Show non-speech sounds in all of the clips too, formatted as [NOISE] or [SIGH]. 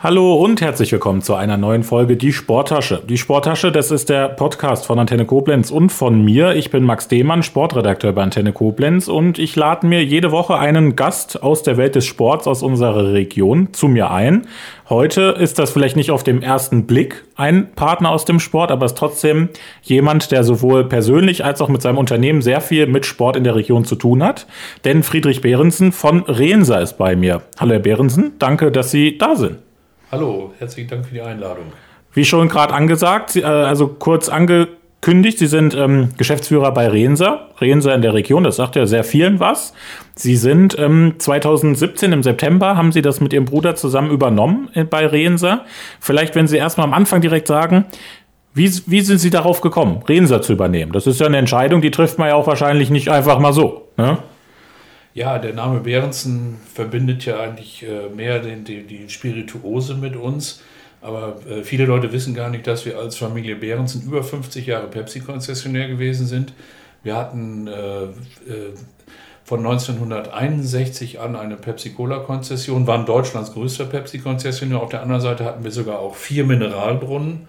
Hallo und herzlich willkommen zu einer neuen Folge Die Sporttasche. Die Sporttasche, das ist der Podcast von Antenne Koblenz und von mir. Ich bin Max Dehmann, Sportredakteur bei Antenne Koblenz und ich lade mir jede Woche einen Gast aus der Welt des Sports aus unserer Region zu mir ein. Heute ist das vielleicht nicht auf dem ersten Blick ein Partner aus dem Sport, aber ist trotzdem jemand, der sowohl persönlich als auch mit seinem Unternehmen sehr viel mit Sport in der Region zu tun hat. Denn Friedrich Behrensen von Reenser ist bei mir. Hallo Herr Behrensen, danke, dass Sie da sind. Hallo, herzlichen Dank für die Einladung. Wie schon gerade angesagt, äh, also kurz angekündigt, Sie sind ähm, Geschäftsführer bei Renser, Renser in der Region, das sagt ja sehr vielen was. Sie sind ähm, 2017 im September, haben Sie das mit Ihrem Bruder zusammen übernommen äh, bei Renser. Vielleicht, wenn Sie erstmal am Anfang direkt sagen, wie, wie sind Sie darauf gekommen, Renser zu übernehmen? Das ist ja eine Entscheidung, die trifft man ja auch wahrscheinlich nicht einfach mal so. Ne? Ja, der Name Behrensen verbindet ja eigentlich äh, mehr den, die, die Spirituose mit uns. Aber äh, viele Leute wissen gar nicht, dass wir als Familie Behrensen über 50 Jahre Pepsi-Konzessionär gewesen sind. Wir hatten äh, äh, von 1961 an eine Pepsi-Cola-Konzession, waren Deutschlands größter Pepsi-Konzessionär. Auf der anderen Seite hatten wir sogar auch vier Mineralbrunnen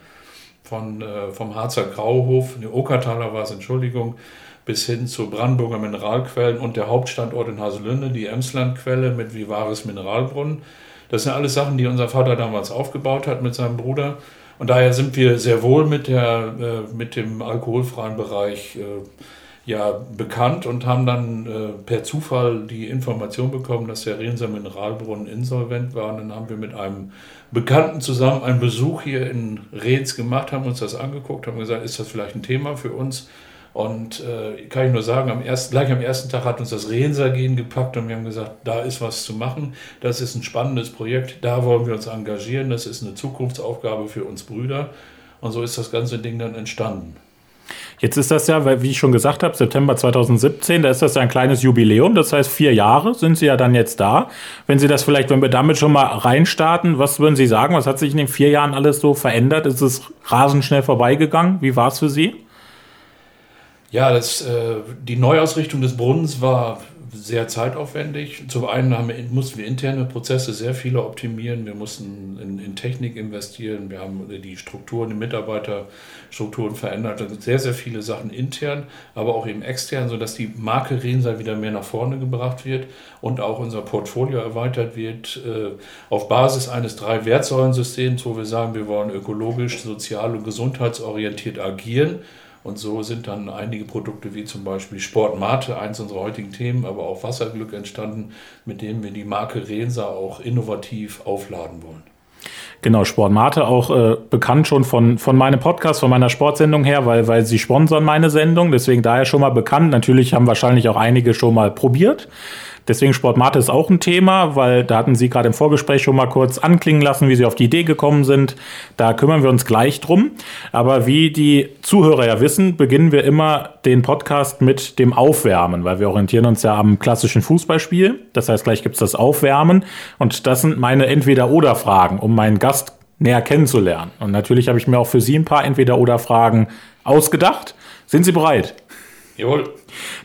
von, äh, vom Harzer Grauhof, eine Okertaler war es, Entschuldigung, bis hin zu Brandenburger Mineralquellen und der Hauptstandort in Haselünde, die Emslandquelle mit Vivaris Mineralbrunnen. Das sind alles Sachen, die unser Vater damals aufgebaut hat mit seinem Bruder. Und daher sind wir sehr wohl mit, der, äh, mit dem alkoholfreien Bereich äh, ja, bekannt und haben dann äh, per Zufall die Information bekommen, dass der Rienser Mineralbrunnen insolvent war. Und dann haben wir mit einem Bekannten zusammen einen Besuch hier in Rehns gemacht, haben uns das angeguckt, haben gesagt, ist das vielleicht ein Thema für uns? Und äh, kann ich nur sagen, am ersten, gleich am ersten Tag hat uns das Rehensergehen gepackt und wir haben gesagt, da ist was zu machen. Das ist ein spannendes Projekt, da wollen wir uns engagieren. Das ist eine Zukunftsaufgabe für uns Brüder. Und so ist das ganze Ding dann entstanden. Jetzt ist das ja, wie ich schon gesagt habe, September 2017, da ist das ja ein kleines Jubiläum. Das heißt, vier Jahre sind Sie ja dann jetzt da. Wenn Sie das vielleicht, wenn wir damit schon mal reinstarten, was würden Sie sagen? Was hat sich in den vier Jahren alles so verändert? Ist es rasend schnell vorbeigegangen? Wie war es für Sie? Ja, das, äh, die Neuausrichtung des Brunnens war sehr zeitaufwendig. Zum einen haben wir, mussten wir interne Prozesse sehr viele optimieren. Wir mussten in, in, Technik investieren. Wir haben die Strukturen, die Mitarbeiterstrukturen verändert. Also sehr, sehr viele Sachen intern, aber auch eben extern, sodass die Marke Rensa wieder mehr nach vorne gebracht wird und auch unser Portfolio erweitert wird äh, auf Basis eines drei Wertsäulensystems, wo wir sagen, wir wollen ökologisch, sozial und gesundheitsorientiert agieren und so sind dann einige Produkte wie zum Beispiel Sportmate, eins unserer heutigen Themen, aber auch Wasserglück entstanden, mit denen wir die Marke Rensa auch innovativ aufladen wollen. Genau, Sportmate auch äh, bekannt schon von, von meinem Podcast, von meiner Sportsendung her, weil, weil sie sponsern meine Sendung, deswegen daher schon mal bekannt. Natürlich haben wahrscheinlich auch einige schon mal probiert. Deswegen Sportmate ist auch ein Thema, weil da hatten Sie gerade im Vorgespräch schon mal kurz anklingen lassen, wie Sie auf die Idee gekommen sind. Da kümmern wir uns gleich drum. Aber wie die Zuhörer ja wissen, beginnen wir immer den Podcast mit dem Aufwärmen, weil wir orientieren uns ja am klassischen Fußballspiel. Das heißt, gleich gibt es das Aufwärmen. Und das sind meine Entweder-Oder-Fragen, um meinen Gast näher kennenzulernen. Und natürlich habe ich mir auch für Sie ein paar Entweder-Oder-Fragen ausgedacht. Sind Sie bereit? Jawohl.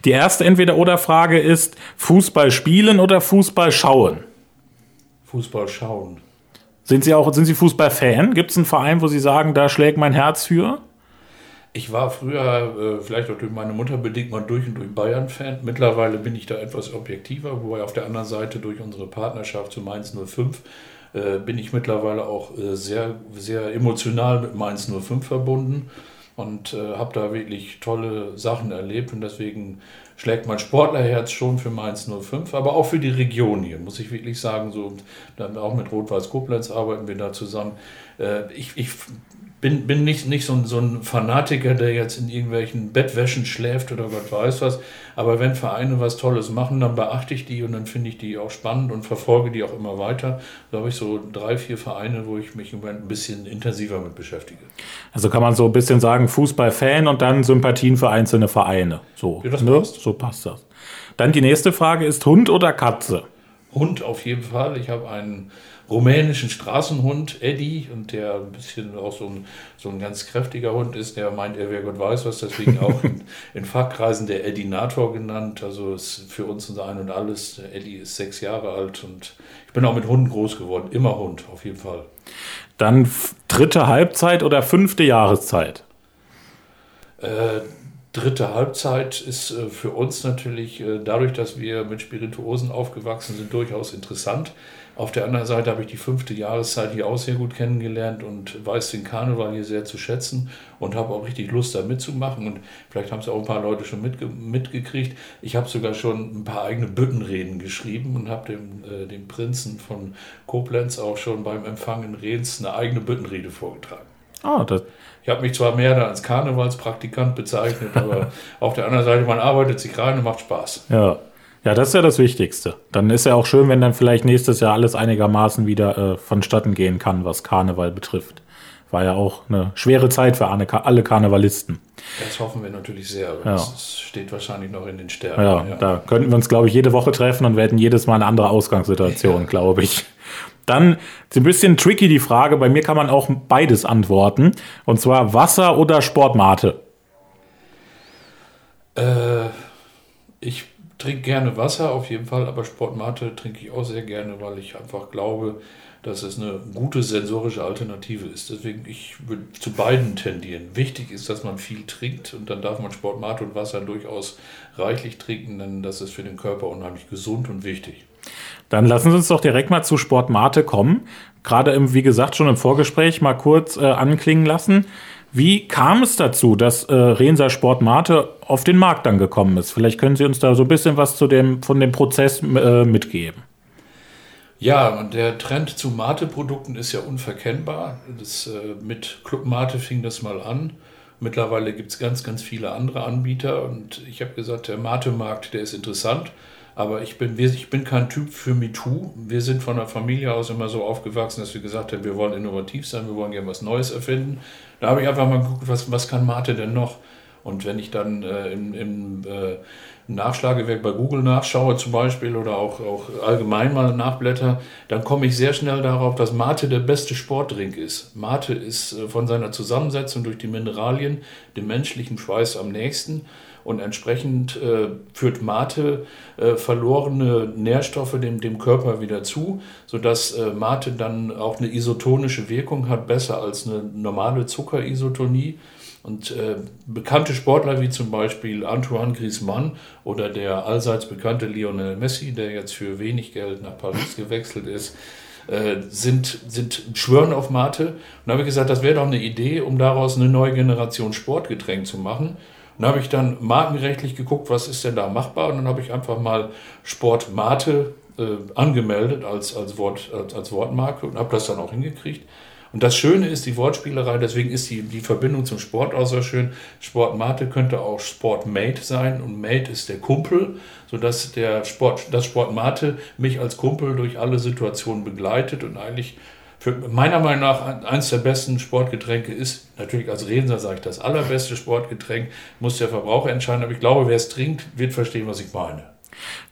Die erste Entweder-Oder-Frage ist: Fußball spielen oder Fußball schauen? Fußball schauen. Sind Sie auch sind Sie Fußballfan? Gibt es einen Verein, wo Sie sagen, da schlägt mein Herz für? Ich war früher, äh, vielleicht auch durch meine Mutter bedingt, mal durch und durch Bayern-Fan. Mittlerweile bin ich da etwas objektiver, wobei auf der anderen Seite durch unsere Partnerschaft zu Mainz 05 äh, bin ich mittlerweile auch äh, sehr, sehr emotional mit Mainz 05 verbunden und äh, habe da wirklich tolle Sachen erlebt und deswegen schlägt mein Sportlerherz schon für Mainz 05, aber auch für die Region hier, muss ich wirklich sagen. So, dann auch mit Rot-Weiß Koblenz arbeiten wir da zusammen. Äh, ich, ich bin, bin nicht, nicht so, ein, so ein Fanatiker, der jetzt in irgendwelchen Bettwäschen schläft oder Gott weiß was. Aber wenn Vereine was Tolles machen, dann beachte ich die und dann finde ich die auch spannend und verfolge die auch immer weiter. Da habe ich so drei, vier Vereine, wo ich mich im Moment ein bisschen intensiver mit beschäftige. Also kann man so ein bisschen sagen, Fußballfan und dann Sympathien für einzelne Vereine. So, ja, ne? passt. so passt das. Dann die nächste Frage ist Hund oder Katze? Hund auf jeden Fall. Ich habe einen rumänischen Straßenhund, Eddie, und der ein bisschen auch so ein, so ein ganz kräftiger Hund ist, der meint, er wäre Gott weiß was, deswegen auch in, [LAUGHS] in Fachkreisen der Eddinator genannt. Also ist für uns unser Ein und Alles. Eddie ist sechs Jahre alt und ich bin auch mit Hunden groß geworden. Immer Hund, auf jeden Fall. Dann dritte Halbzeit oder fünfte Jahreszeit? Äh, dritte Halbzeit ist äh, für uns natürlich äh, dadurch, dass wir mit Spirituosen aufgewachsen sind, durchaus interessant. Auf der anderen Seite habe ich die fünfte Jahreszeit hier auch sehr gut kennengelernt und weiß den Karneval hier sehr zu schätzen und habe auch richtig Lust, da mitzumachen. Und vielleicht haben es auch ein paar Leute schon mitge mitgekriegt. Ich habe sogar schon ein paar eigene Büttenreden geschrieben und habe dem, äh, dem Prinzen von Koblenz auch schon beim Empfang in Rehns eine eigene Büttenrede vorgetragen. Ah, das ich habe mich zwar mehr als Karnevalspraktikant bezeichnet, aber [LAUGHS] auf der anderen Seite, man arbeitet sich rein und macht Spaß. Ja. Ja, das ist ja das Wichtigste. Dann ist ja auch schön, wenn dann vielleicht nächstes Jahr alles einigermaßen wieder äh, vonstatten gehen kann, was Karneval betrifft. War ja auch eine schwere Zeit für alle Karnevalisten. Das hoffen wir natürlich sehr. Ja. Das steht wahrscheinlich noch in den Sternen. Ja, ja. da könnten wir uns, glaube ich, jede Woche treffen und wir hätten jedes Mal eine andere Ausgangssituation, ja. glaube ich. Dann ist ein bisschen tricky die Frage. Bei mir kann man auch beides antworten. Und zwar Wasser oder Sportmate? Äh, ich trinke gerne Wasser auf jeden Fall, aber Sportmate trinke ich auch sehr gerne, weil ich einfach glaube, dass es eine gute sensorische Alternative ist. Deswegen, ich würde zu beiden tendieren. Wichtig ist, dass man viel trinkt und dann darf man Sportmate und Wasser durchaus reichlich trinken, denn das ist für den Körper unheimlich gesund und wichtig. Dann lassen Sie uns doch direkt mal zu Sportmate kommen. Gerade im, wie gesagt, schon im Vorgespräch mal kurz äh, anklingen lassen. Wie kam es dazu, dass äh, Renser Sport Mate auf den Markt dann gekommen ist? Vielleicht können Sie uns da so ein bisschen was zu dem, von dem Prozess äh, mitgeben. Ja, und der Trend zu Mate-Produkten ist ja unverkennbar. Das, äh, mit Club Mate fing das mal an. Mittlerweile gibt es ganz, ganz viele andere Anbieter und ich habe gesagt, der Mate-Markt, der ist interessant. Aber ich bin, ich bin kein Typ für MeToo. Wir sind von der Familie aus immer so aufgewachsen, dass wir gesagt haben, wir wollen innovativ sein, wir wollen gerne was Neues erfinden. Da habe ich einfach mal geguckt, was, was kann Mate denn noch? Und wenn ich dann äh, im, im äh, Nachschlagewerk bei Google nachschaue zum Beispiel oder auch, auch allgemein mal nachblätter, dann komme ich sehr schnell darauf, dass Mate der beste Sportdrink ist. Mate ist äh, von seiner Zusammensetzung durch die Mineralien dem menschlichen Schweiß am nächsten. Und entsprechend äh, führt Mate äh, verlorene Nährstoffe dem, dem Körper wieder zu, sodass äh, Mate dann auch eine isotonische Wirkung hat, besser als eine normale Zuckerisotonie. Und äh, bekannte Sportler wie zum Beispiel Antoine Griezmann oder der allseits bekannte Lionel Messi, der jetzt für wenig Geld nach Paris [LAUGHS] gewechselt ist, äh, sind, sind schwören auf Mate. Und da habe ich gesagt, das wäre doch eine Idee, um daraus eine neue Generation Sportgetränk zu machen. Und habe ich dann markenrechtlich geguckt, was ist denn da machbar. Und dann habe ich einfach mal Sport Mate äh, angemeldet als, als, Wort, als, als Wortmarke und habe das dann auch hingekriegt. Und das Schöne ist die Wortspielerei, deswegen ist die, die Verbindung zum Sport auch so schön. Sport Mate könnte auch Sport Mate sein und Mate ist der Kumpel, sodass der Sport, das Sport Mate mich als Kumpel durch alle Situationen begleitet und eigentlich für meiner Meinung nach eines der besten Sportgetränke ist, natürlich als Redner sage ich das allerbeste Sportgetränk, muss der Verbraucher entscheiden, aber ich glaube, wer es trinkt, wird verstehen, was ich meine.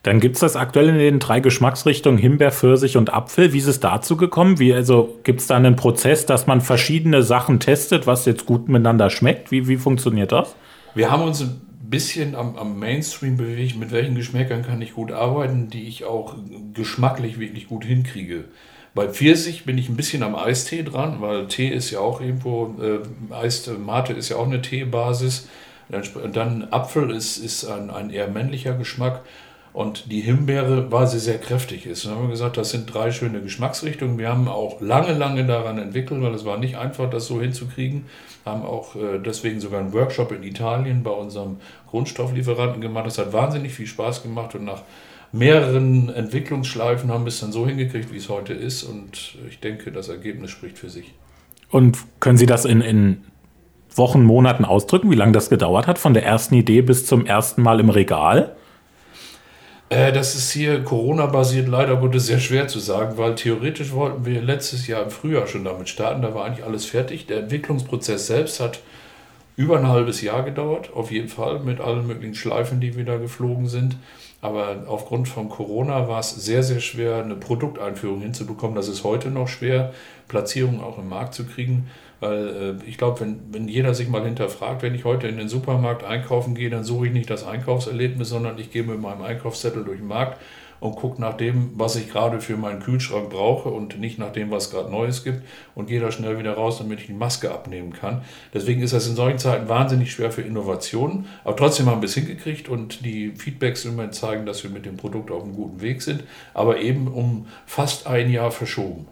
Dann gibt es das aktuell in den drei Geschmacksrichtungen Himbeer, Pfirsich und Apfel. Wie ist es dazu gekommen? Wie, also gibt es da einen Prozess, dass man verschiedene Sachen testet, was jetzt gut miteinander schmeckt? Wie, wie funktioniert das? Wir haben uns ein bisschen am, am Mainstream bewegt, mit welchen Geschmäckern kann ich gut arbeiten, die ich auch geschmacklich wirklich gut hinkriege. Bei Pfirsich bin ich ein bisschen am Eistee dran, weil Tee ist ja auch irgendwo, äh, Eis, Mate ist ja auch eine Teebasis. Dann Apfel ist, ist ein, ein eher männlicher Geschmack. Und die Himbeere, weil sie sehr kräftig ist. Dann haben wir gesagt, das sind drei schöne Geschmacksrichtungen. Wir haben auch lange, lange daran entwickelt, weil es war nicht einfach, das so hinzukriegen. Haben auch äh, deswegen sogar einen Workshop in Italien bei unserem Grundstofflieferanten gemacht. Das hat wahnsinnig viel Spaß gemacht und nach mehreren Entwicklungsschleifen haben wir es dann so hingekriegt, wie es heute ist. Und ich denke, das Ergebnis spricht für sich. Und können Sie das in, in Wochen, Monaten ausdrücken, wie lange das gedauert hat, von der ersten Idee bis zum ersten Mal im Regal? Äh, das ist hier Corona-basiert leider Gottes sehr schwer zu sagen, weil theoretisch wollten wir letztes Jahr im Frühjahr schon damit starten. Da war eigentlich alles fertig. Der Entwicklungsprozess selbst hat über ein halbes Jahr gedauert, auf jeden Fall, mit allen möglichen Schleifen, die wir da geflogen sind. Aber aufgrund von Corona war es sehr, sehr schwer, eine Produkteinführung hinzubekommen. Das ist heute noch schwer, Platzierungen auch im Markt zu kriegen. Weil äh, ich glaube, wenn, wenn jeder sich mal hinterfragt, wenn ich heute in den Supermarkt einkaufen gehe, dann suche ich nicht das Einkaufserlebnis, sondern ich gehe mit meinem Einkaufszettel durch den Markt und gucke nach dem, was ich gerade für meinen Kühlschrank brauche und nicht nach dem, was gerade Neues gibt und gehe da schnell wieder raus, damit ich die Maske abnehmen kann. Deswegen ist das in solchen Zeiten wahnsinnig schwer für Innovationen, aber trotzdem haben wir es hingekriegt und die Feedbacks im Moment zeigen, dass wir mit dem Produkt auf einem guten Weg sind, aber eben um fast ein Jahr verschoben.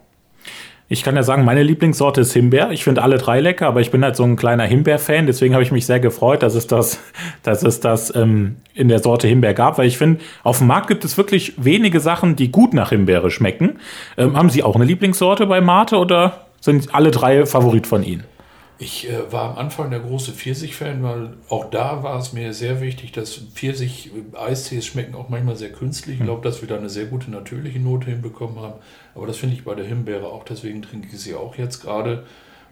Ich kann ja sagen, meine Lieblingssorte ist Himbeer. Ich finde alle drei lecker, aber ich bin halt so ein kleiner Himbeer-Fan. Deswegen habe ich mich sehr gefreut, dass es das, [LAUGHS] dass es das ähm, in der Sorte Himbeer gab, weil ich finde, auf dem Markt gibt es wirklich wenige Sachen, die gut nach Himbeere schmecken. Ähm, haben Sie auch eine Lieblingssorte bei Mate oder sind alle drei Favorit von Ihnen? Ich äh, war am Anfang der große Pfirsich-Fan, weil auch da war es mir sehr wichtig, dass Pfirsich-Eistees schmecken auch manchmal sehr künstlich. Ich hm. glaube, dass wir da eine sehr gute natürliche Note hinbekommen haben. Aber das finde ich bei der Himbeere auch, deswegen trinke ich sie auch jetzt gerade,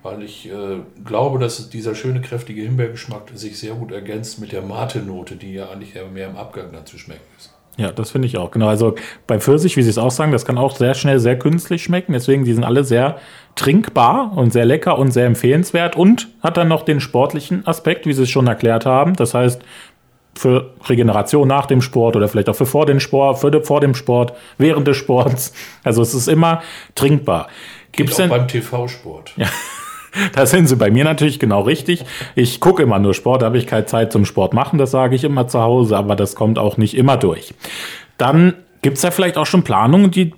weil ich äh, glaube, dass dieser schöne, kräftige Himbeergeschmack sich sehr gut ergänzt mit der Mate-Note, die ja eigentlich mehr im Abgang dann zu schmecken ist. Ja, das finde ich auch. Genau. Also bei Pfirsich, wie Sie es auch sagen, das kann auch sehr schnell sehr künstlich schmecken. Deswegen, die sind alle sehr trinkbar und sehr lecker und sehr empfehlenswert und hat dann noch den sportlichen Aspekt, wie Sie es schon erklärt haben. Das heißt, für Regeneration nach dem Sport oder vielleicht auch für vor dem Sport, für vor dem Sport, während des Sports. Also es ist immer trinkbar. Gibt es denn beim TV-Sport? Ja. [LAUGHS] Da sind sie bei mir natürlich genau richtig. Ich gucke immer nur Sport, da habe ich keine Zeit zum Sport machen, das sage ich immer zu Hause, aber das kommt auch nicht immer durch. Dann gibt es da vielleicht auch schon Planungen, die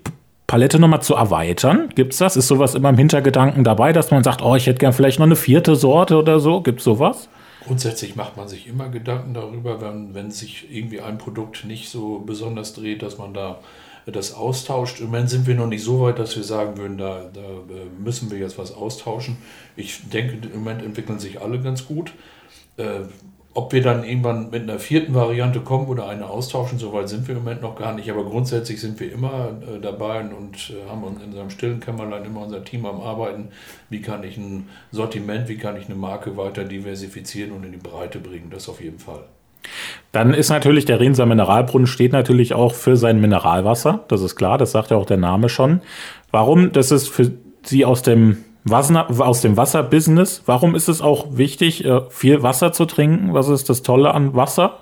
Palette nochmal zu erweitern? Gibt es das? Ist sowas immer im Hintergedanken dabei, dass man sagt, oh, ich hätte gern vielleicht noch eine vierte Sorte oder so? Gibt es sowas? Grundsätzlich macht man sich immer Gedanken darüber, wenn, wenn sich irgendwie ein Produkt nicht so besonders dreht, dass man da das austauscht. Im Moment sind wir noch nicht so weit, dass wir sagen würden, da, da äh, müssen wir jetzt was austauschen. Ich denke, im Moment entwickeln sich alle ganz gut. Äh, ob wir dann irgendwann mit einer vierten Variante kommen oder eine austauschen, so weit sind wir im Moment noch gar nicht. Aber grundsätzlich sind wir immer äh, dabei und haben uns in unserem stillen Kämmerlein immer unser Team am Arbeiten. Wie kann ich ein Sortiment, wie kann ich eine Marke weiter diversifizieren und in die Breite bringen? Das auf jeden Fall. Dann ist natürlich der Rienser Mineralbrunnen steht natürlich auch für sein Mineralwasser. Das ist klar, das sagt ja auch der Name schon. Warum? Das ist für Sie aus dem Wasser, aus dem Wasserbusiness. Warum ist es auch wichtig, äh, viel Wasser zu trinken? Was ist das Tolle an Wasser?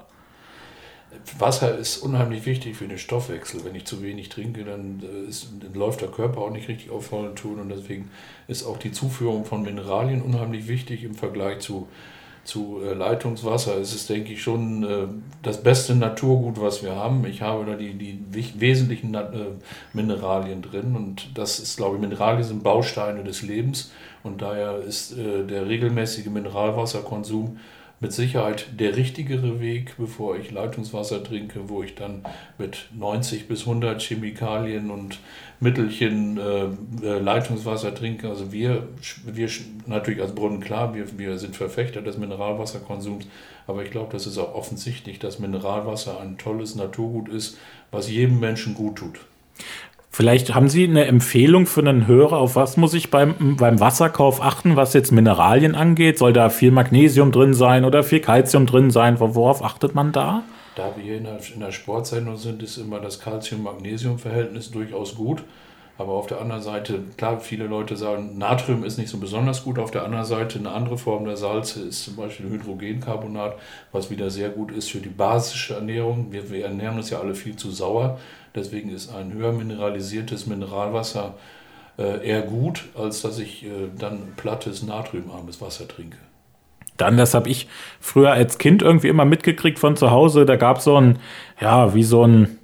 Wasser ist unheimlich wichtig für den Stoffwechsel. Wenn ich zu wenig trinke, dann, äh, ist, dann läuft der Körper auch nicht richtig auf vollen Touren und deswegen ist auch die Zuführung von Mineralien unheimlich wichtig im Vergleich zu zu äh, Leitungswasser ist es, denke ich, schon äh, das beste Naturgut, was wir haben. Ich habe da die, die wesentlichen äh, Mineralien drin und das ist, glaube ich, Mineralien sind Bausteine des Lebens und daher ist der regelmäßige Mineralwasserkonsum mit Sicherheit der richtigere Weg, bevor ich Leitungswasser trinke, wo ich dann mit 90 bis 100 Chemikalien und Mittelchen äh, äh, Leitungswasser trinke. Also wir, wir natürlich als Brunnen klar, wir, wir sind Verfechter des Mineralwasserkonsums, aber ich glaube, das ist auch offensichtlich, dass Mineralwasser ein tolles Naturgut ist, was jedem Menschen gut tut. Vielleicht haben Sie eine Empfehlung für einen Hörer, auf was muss ich beim, beim Wasserkauf achten, was jetzt Mineralien angeht? Soll da viel Magnesium drin sein oder viel Calcium drin sein? Worauf achtet man da? Da wir in der, in der Sportsendung sind, ist immer das Calcium-Magnesium-Verhältnis durchaus gut. Aber auf der anderen Seite, klar, viele Leute sagen, Natrium ist nicht so besonders gut. Auf der anderen Seite, eine andere Form der Salze ist zum Beispiel Hydrogencarbonat, was wieder sehr gut ist für die basische Ernährung. Wir, wir ernähren uns ja alle viel zu sauer. Deswegen ist ein höher mineralisiertes Mineralwasser äh, eher gut, als dass ich äh, dann plattes, natriumarmes Wasser trinke. Dann, das habe ich früher als Kind irgendwie immer mitgekriegt von zu Hause. Da gab es so ein, ja, wie so ein,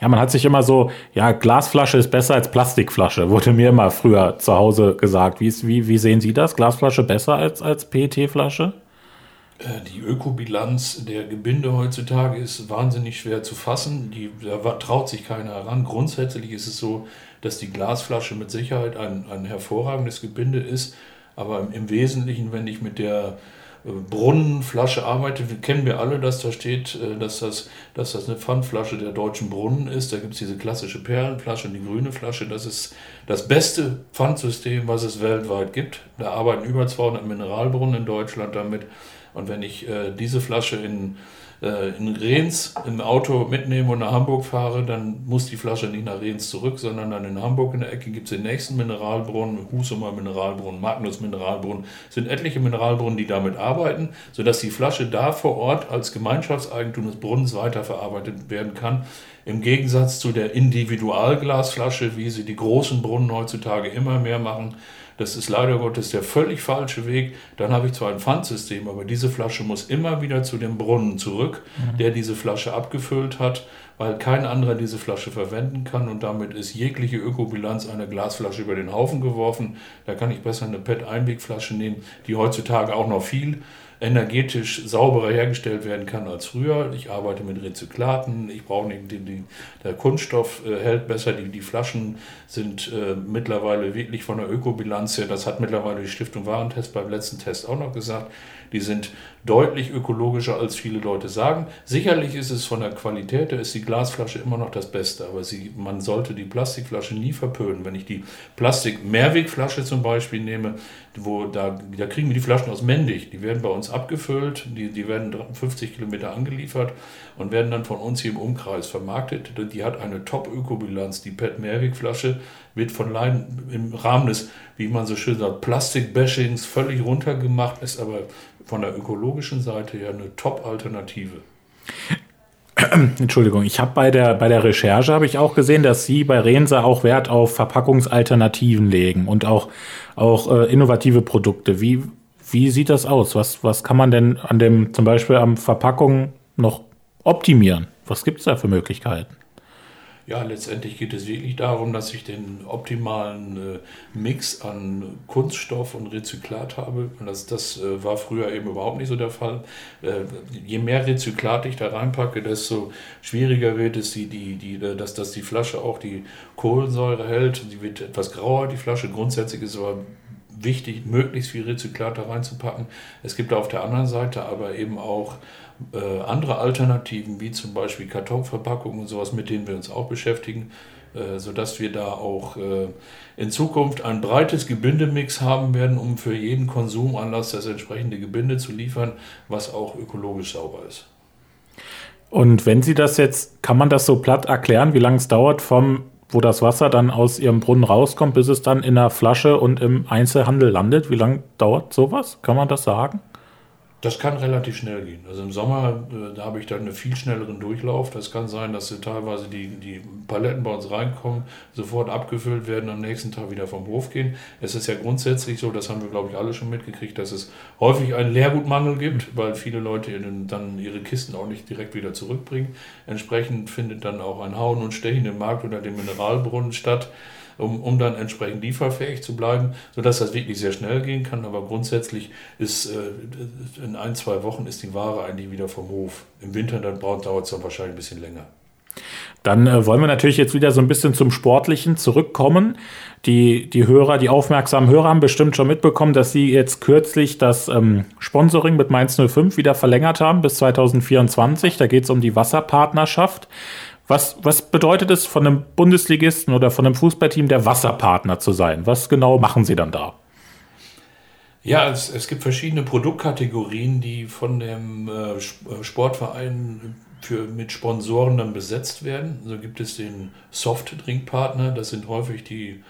ja, man hat sich immer so, ja, Glasflasche ist besser als Plastikflasche, wurde mir immer früher zu Hause gesagt. Wie, ist, wie, wie sehen Sie das? Glasflasche besser als, als PET-Flasche? Äh, die Ökobilanz der Gebinde heutzutage ist wahnsinnig schwer zu fassen. Die, da traut sich keiner heran. Grundsätzlich ist es so, dass die Glasflasche mit Sicherheit ein, ein hervorragendes Gebinde ist. Aber im, Wesentlichen, wenn ich mit der äh, Brunnenflasche arbeite, kennen wir alle, dass da steht, äh, dass das, dass das eine Pfandflasche der deutschen Brunnen ist. Da gibt es diese klassische Perlenflasche und die grüne Flasche. Das ist das beste Pfandsystem, was es weltweit gibt. Da arbeiten über 200 Mineralbrunnen in Deutschland damit. Und wenn ich äh, diese Flasche in äh, in Rehns im Auto mitnehme und nach Hamburg fahre, dann muss die Flasche nicht nach Rehns zurück, sondern dann in Hamburg in der Ecke gibt es den nächsten Mineralbrunnen, Husumer Mineralbrunnen, Magnus Mineralbrunnen, Es sind etliche Mineralbrunnen, die damit arbeiten, sodass die Flasche da vor Ort als Gemeinschaftseigentum des Brunnens weiterverarbeitet werden kann. Im Gegensatz zu der Individualglasflasche, wie sie die großen Brunnen heutzutage immer mehr machen, das ist leider Gottes der völlig falsche Weg. Dann habe ich zwar ein Pfandsystem, aber diese Flasche muss immer wieder zu dem Brunnen zurück, mhm. der diese Flasche abgefüllt hat, weil kein anderer diese Flasche verwenden kann und damit ist jegliche Ökobilanz einer Glasflasche über den Haufen geworfen. Da kann ich besser eine PET-Einwegflasche nehmen, die heutzutage auch noch viel energetisch sauberer hergestellt werden kann als früher. Ich arbeite mit Rezyklaten, ich brauche nicht den, den, der Kunststoff äh, hält besser, die, die Flaschen sind äh, mittlerweile wirklich von der Ökobilanz her, das hat mittlerweile die Stiftung Warentest beim letzten Test auch noch gesagt, die sind deutlich ökologischer, als viele Leute sagen. Sicherlich ist es von der Qualität, da ist die Glasflasche immer noch das Beste, aber sie, man sollte die Plastikflasche nie verpönen. Wenn ich die Plastik-Mehrwegflasche zum Beispiel nehme, wo da, da kriegen wir die Flaschen aus Mendig, die werden bei uns abgefüllt, die, die werden 50 Kilometer angeliefert und werden dann von uns hier im Umkreis vermarktet. Die hat eine Top-Ökobilanz, die PET-Mehrwegflasche wird von Leiden im Rahmen des, wie man so schön sagt, Plastik-Bashings völlig runtergemacht, ist aber von der ökologischen Seite her eine Top-Alternative. [CLEARS THROAT] Entschuldigung, ich habe bei der, bei der Recherche habe ich auch gesehen, dass Sie bei Rense auch Wert auf Verpackungsalternativen legen und auch, auch äh, innovative Produkte. Wie, wie sieht das aus? Was, was kann man denn an dem, zum Beispiel am Verpackung noch optimieren? Was gibt es da für Möglichkeiten? Ja, letztendlich geht es wirklich darum, dass ich den optimalen äh, Mix an Kunststoff und Rezyklat habe. Und das, das äh, war früher eben überhaupt nicht so der Fall. Äh, je mehr Rezyklat ich da reinpacke, desto schwieriger wird es, die, die, die, dass, dass die Flasche auch die Kohlensäure hält. Die wird etwas grauer, die Flasche. Grundsätzlich ist aber wichtig, möglichst viel Rezyklat da reinzupacken. Es gibt auf der anderen Seite aber eben auch äh, andere Alternativen, wie zum Beispiel Kartonverpackungen und sowas, mit denen wir uns auch beschäftigen, äh, sodass wir da auch äh, in Zukunft ein breites Gebindemix haben werden, um für jeden Konsumanlass das entsprechende Gebinde zu liefern, was auch ökologisch sauber ist. Und wenn Sie das jetzt, kann man das so platt erklären, wie lange es dauert vom wo das Wasser dann aus ihrem Brunnen rauskommt, bis es dann in der Flasche und im Einzelhandel landet. Wie lange dauert sowas? Kann man das sagen? Das kann relativ schnell gehen. Also im Sommer, äh, da habe ich dann einen viel schnelleren Durchlauf. Das kann sein, dass teilweise die, die Paletten bei uns reinkommen, sofort abgefüllt werden, am nächsten Tag wieder vom Hof gehen. Es ist ja grundsätzlich so, das haben wir, glaube ich, alle schon mitgekriegt, dass es häufig einen Leergutmangel gibt, weil viele Leute dann ihre Kisten auch nicht direkt wieder zurückbringen. Entsprechend findet dann auch ein Hauen und Stechen im Markt oder dem Mineralbrunnen statt um, um dann entsprechend lieferfähig zu bleiben, sodass das wirklich sehr schnell gehen kann. Aber grundsätzlich ist äh, in ein, zwei Wochen ist die Ware eigentlich wieder vom Hof. Im Winter dann dauert es dann wahrscheinlich ein bisschen länger. Dann äh, wollen wir natürlich jetzt wieder so ein bisschen zum Sportlichen zurückkommen. Die, die Hörer, die aufmerksamen Hörer haben bestimmt schon mitbekommen, dass sie jetzt kürzlich das ähm, Sponsoring mit Mainz 05 wieder verlängert haben bis 2024. Da geht es um die Wasserpartnerschaft. Was, was bedeutet es, von einem Bundesligisten oder von einem Fußballteam der Wasserpartner zu sein? Was genau machen Sie dann da? Ja, es, es gibt verschiedene Produktkategorien, die von dem äh, äh Sportverein für, mit Sponsoren dann besetzt werden. So gibt es den Softdrinkpartner, das sind häufig die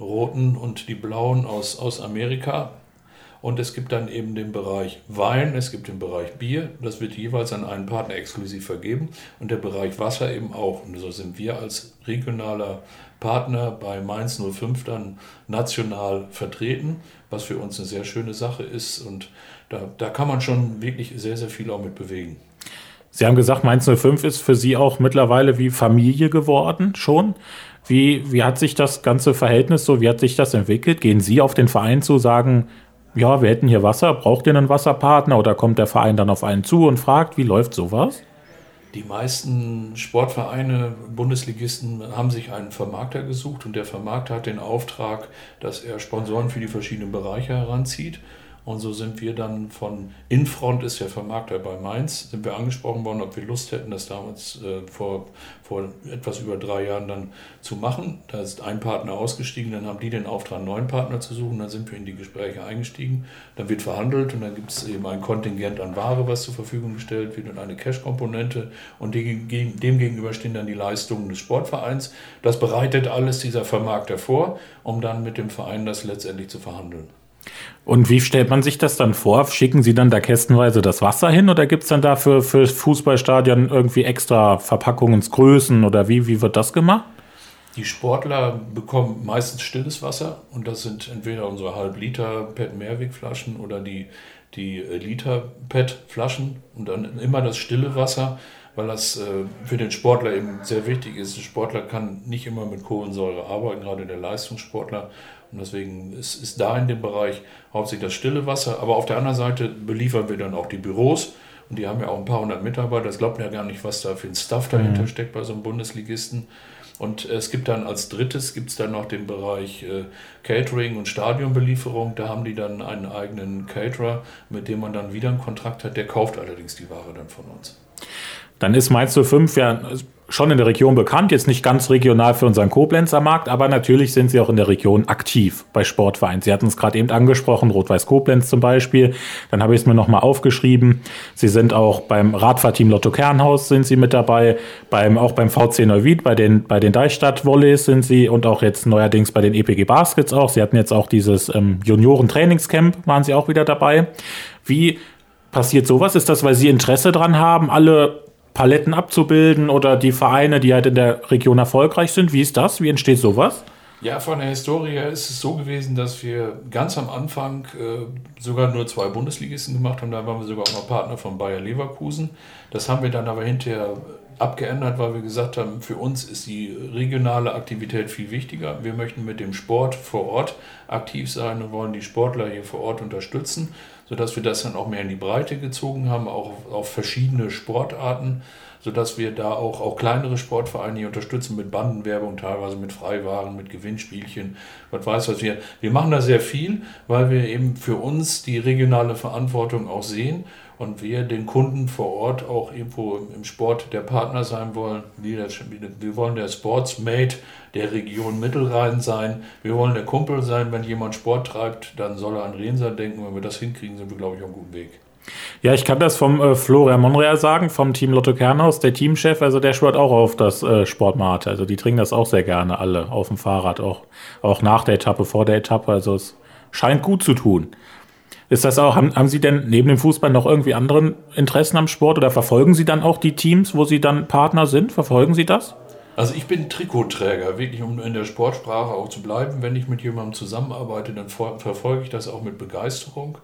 roten und die blauen aus, aus Amerika. Und es gibt dann eben den Bereich Wein, es gibt den Bereich Bier, das wird jeweils an einen Partner exklusiv vergeben und der Bereich Wasser eben auch. Und so sind wir als regionaler Partner bei Mainz 05 dann national vertreten, was für uns eine sehr schöne Sache ist. Und da, da kann man schon wirklich sehr, sehr viel auch mit bewegen. Sie haben gesagt, Mainz 05 ist für Sie auch mittlerweile wie Familie geworden schon. Wie, wie hat sich das ganze Verhältnis so, wie hat sich das entwickelt? Gehen Sie auf den Verein zu, sagen, ja, wir hätten hier Wasser, braucht ihr einen Wasserpartner oder kommt der Verein dann auf einen zu und fragt, wie läuft sowas? Die meisten Sportvereine, Bundesligisten haben sich einen Vermarkter gesucht und der Vermarkter hat den Auftrag, dass er Sponsoren für die verschiedenen Bereiche heranzieht. Und so sind wir dann von Infront, ist ja Vermarkter bei Mainz, sind wir angesprochen worden, ob wir Lust hätten, das damals äh, vor, vor etwas über drei Jahren dann zu machen. Da ist ein Partner ausgestiegen, dann haben die den Auftrag, einen neuen Partner zu suchen, dann sind wir in die Gespräche eingestiegen. Dann wird verhandelt und dann gibt es eben ein Kontingent an Ware, was zur Verfügung gestellt wird und eine Cash-Komponente und dem gegenüber stehen dann die Leistungen des Sportvereins. Das bereitet alles dieser Vermarkter vor, um dann mit dem Verein das letztendlich zu verhandeln. Und wie stellt man sich das dann vor? Schicken Sie dann da kästenweise das Wasser hin oder gibt es dann dafür für Fußballstadion irgendwie extra Verpackungsgrößen oder wie, wie wird das gemacht? Die Sportler bekommen meistens stilles Wasser und das sind entweder unsere Halb-Liter PET-Mehrwegflaschen oder die, die Liter PET-Flaschen und dann immer das stille Wasser, weil das äh, für den Sportler eben sehr wichtig ist. Der Sportler kann nicht immer mit Kohlensäure arbeiten, gerade der Leistungssportler. Und deswegen ist, ist da in dem Bereich hauptsächlich das stille Wasser. Aber auf der anderen Seite beliefern wir dann auch die Büros. Und die haben ja auch ein paar hundert Mitarbeiter. Das glaubt man ja gar nicht, was da für ein Stuff dahinter mhm. steckt bei so einem Bundesligisten. Und es gibt dann als drittes gibt es dann noch den Bereich äh, Catering und Stadionbelieferung. Da haben die dann einen eigenen Caterer, mit dem man dann wieder einen Kontrakt hat. Der kauft allerdings die Ware dann von uns. Dann ist Mainz 05 ja schon in der Region bekannt, jetzt nicht ganz regional für unseren Koblenzer Markt, aber natürlich sind sie auch in der Region aktiv bei Sportvereinen. Sie hatten es gerade eben angesprochen, Rot-Weiß Koblenz zum Beispiel. Dann habe ich es mir nochmal aufgeschrieben. Sie sind auch beim Radfahrteam Lotto Kernhaus sind sie mit dabei, beim, auch beim VC Neuwied, bei den, bei den Deichstadt Volleys sind sie und auch jetzt neuerdings bei den EPG Baskets auch. Sie hatten jetzt auch dieses ähm, Junioren-Trainingscamp, waren sie auch wieder dabei. Wie passiert sowas? Ist das, weil Sie Interesse dran haben, alle Paletten abzubilden oder die Vereine, die halt in der Region erfolgreich sind? Wie ist das? Wie entsteht sowas? Ja, von der Historie her ist es so gewesen, dass wir ganz am Anfang äh, sogar nur zwei Bundesligisten gemacht haben. Da waren wir sogar auch mal Partner von Bayer Leverkusen. Das haben wir dann aber hinterher abgeändert, weil wir gesagt haben, für uns ist die regionale Aktivität viel wichtiger. Wir möchten mit dem Sport vor Ort aktiv sein und wollen die Sportler hier vor Ort unterstützen sodass wir das dann auch mehr in die Breite gezogen haben, auch auf verschiedene Sportarten, sodass wir da auch, auch kleinere Sportvereine hier unterstützen mit Bandenwerbung, teilweise mit Freiwaren, mit Gewinnspielchen, was weiß was. Wir, wir machen da sehr viel, weil wir eben für uns die regionale Verantwortung auch sehen und wir den Kunden vor Ort auch irgendwo im Sport der Partner sein wollen. Wir, wir wollen der Sportsmate der Region Mittelrhein sein. Wir wollen der Kumpel sein. Wenn jemand Sport treibt, dann soll er an Renser denken. Wenn wir das hinkriegen, sind wir, glaube ich, auf einem guten Weg. Ja, ich kann das vom äh, Florian Monreal sagen, vom Team Lotto Kernhaus, der Teamchef, also der schwört auch auf das äh, Sportmate. Also die trinken das auch sehr gerne alle auf dem Fahrrad, auch, auch nach der Etappe, vor der Etappe. Also es scheint gut zu tun. Ist das auch, haben, haben Sie denn neben dem Fußball noch irgendwie anderen Interessen am Sport oder verfolgen Sie dann auch die Teams, wo Sie dann Partner sind? Verfolgen Sie das? Also ich bin Trikotträger, wirklich um in der Sportsprache auch zu bleiben. Wenn ich mit jemandem zusammenarbeite, dann verfolge ich das auch mit Begeisterung.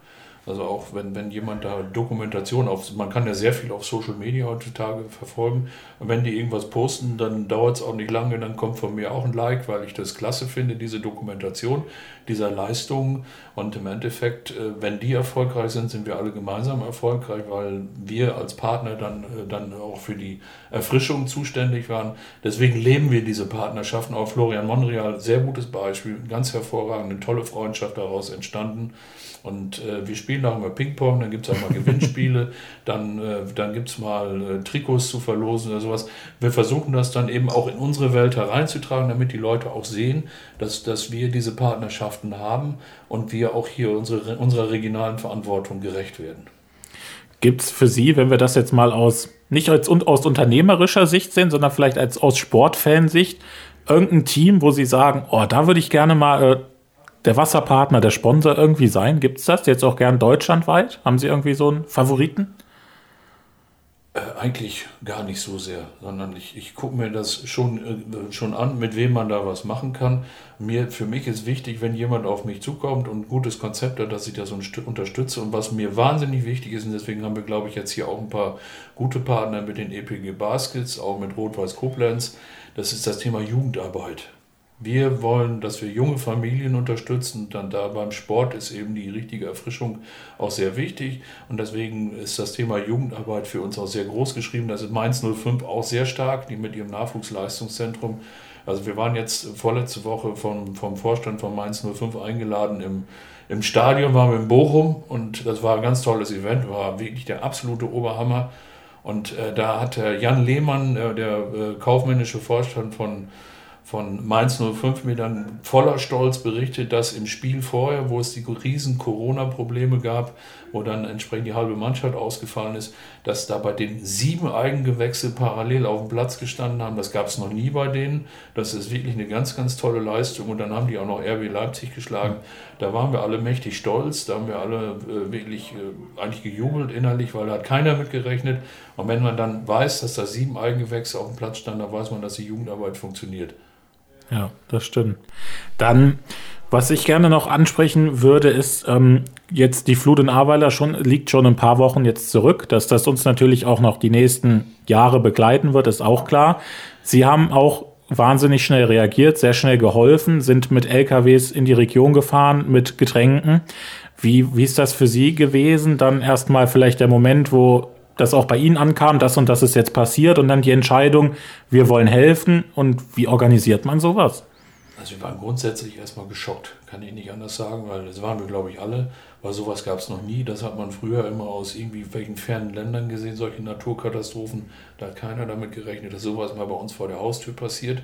Also auch wenn, wenn jemand da Dokumentation auf, man kann ja sehr viel auf Social Media heutzutage verfolgen. Und wenn die irgendwas posten, dann dauert es auch nicht lange, dann kommt von mir auch ein Like, weil ich das klasse finde, diese Dokumentation dieser Leistungen. Und im Endeffekt, äh, wenn die erfolgreich sind, sind wir alle gemeinsam erfolgreich, weil wir als Partner dann, äh, dann auch für die Erfrischung zuständig waren. Deswegen leben wir diese Partnerschaften. Auch Florian Monreal, sehr gutes Beispiel, ganz hervorragend, eine tolle Freundschaft daraus entstanden. Und äh, wir spielen auch immer Ping-Pong, dann gibt es auch mal [LAUGHS] Gewinnspiele, dann, äh, dann gibt es mal äh, Trikots zu verlosen oder sowas. Wir versuchen das dann eben auch in unsere Welt hereinzutragen, damit die Leute auch sehen, dass, dass wir diese Partnerschaften haben und wir auch hier unsere, unserer regionalen Verantwortung gerecht werden. Gibt es für Sie, wenn wir das jetzt mal aus, nicht als, aus unternehmerischer Sicht sehen, sondern vielleicht als aus Sportfansicht, irgendein Team, wo Sie sagen, oh, da würde ich gerne mal äh, der Wasserpartner, der Sponsor irgendwie sein? Gibt es das jetzt auch gern deutschlandweit? Haben Sie irgendwie so einen Favoriten? Äh, eigentlich gar nicht so sehr, sondern ich, ich gucke mir das schon, äh, schon an, mit wem man da was machen kann. Mir, für mich ist wichtig, wenn jemand auf mich zukommt und ein gutes Konzept hat, dass ich das unterstütze. Und was mir wahnsinnig wichtig ist, und deswegen haben wir, glaube ich, jetzt hier auch ein paar gute Partner mit den EPG Baskets, auch mit Rot-Weiß Koblenz, das ist das Thema Jugendarbeit. Wir wollen, dass wir junge Familien unterstützen. Dann da beim Sport ist eben die richtige Erfrischung auch sehr wichtig. Und deswegen ist das Thema Jugendarbeit für uns auch sehr groß geschrieben. Das ist Mainz 05 auch sehr stark, die mit ihrem Nachwuchsleistungszentrum. Also wir waren jetzt vorletzte Woche vom, vom Vorstand von Mainz 05 eingeladen. Im, Im Stadion waren wir in Bochum und das war ein ganz tolles Event, war wirklich der absolute Oberhammer. Und äh, da hat Jan Lehmann, äh, der äh, kaufmännische Vorstand von von Mainz 05 mir dann voller Stolz berichtet, dass im Spiel vorher, wo es die riesen Corona-Probleme gab, wo dann entsprechend die halbe Mannschaft ausgefallen ist, dass da bei den sieben Eigengewächse parallel auf dem Platz gestanden haben. Das gab es noch nie bei denen. Das ist wirklich eine ganz, ganz tolle Leistung. Und dann haben die auch noch RB Leipzig geschlagen. Da waren wir alle mächtig stolz. Da haben wir alle äh, wirklich äh, eigentlich gejubelt innerlich, weil da hat keiner mit gerechnet. Und wenn man dann weiß, dass da sieben Eigengewächse auf dem Platz standen, dann weiß man, dass die Jugendarbeit funktioniert. Ja, das stimmt. Dann, was ich gerne noch ansprechen würde, ist ähm, jetzt die Flut in Ahrweiler schon, liegt schon ein paar Wochen jetzt zurück. Dass das uns natürlich auch noch die nächsten Jahre begleiten wird, ist auch klar. Sie haben auch wahnsinnig schnell reagiert, sehr schnell geholfen, sind mit LKWs in die Region gefahren, mit Getränken. Wie, wie ist das für Sie gewesen? Dann erstmal vielleicht der Moment, wo das auch bei Ihnen ankam, das und das ist jetzt passiert und dann die Entscheidung, wir wollen helfen und wie organisiert man sowas? Also wir waren grundsätzlich erstmal geschockt, kann ich nicht anders sagen, weil das waren wir, glaube ich, alle, weil sowas gab es noch nie. Das hat man früher immer aus irgendwie welchen fernen Ländern gesehen, solche Naturkatastrophen. Da hat keiner damit gerechnet, dass sowas mal bei uns vor der Haustür passiert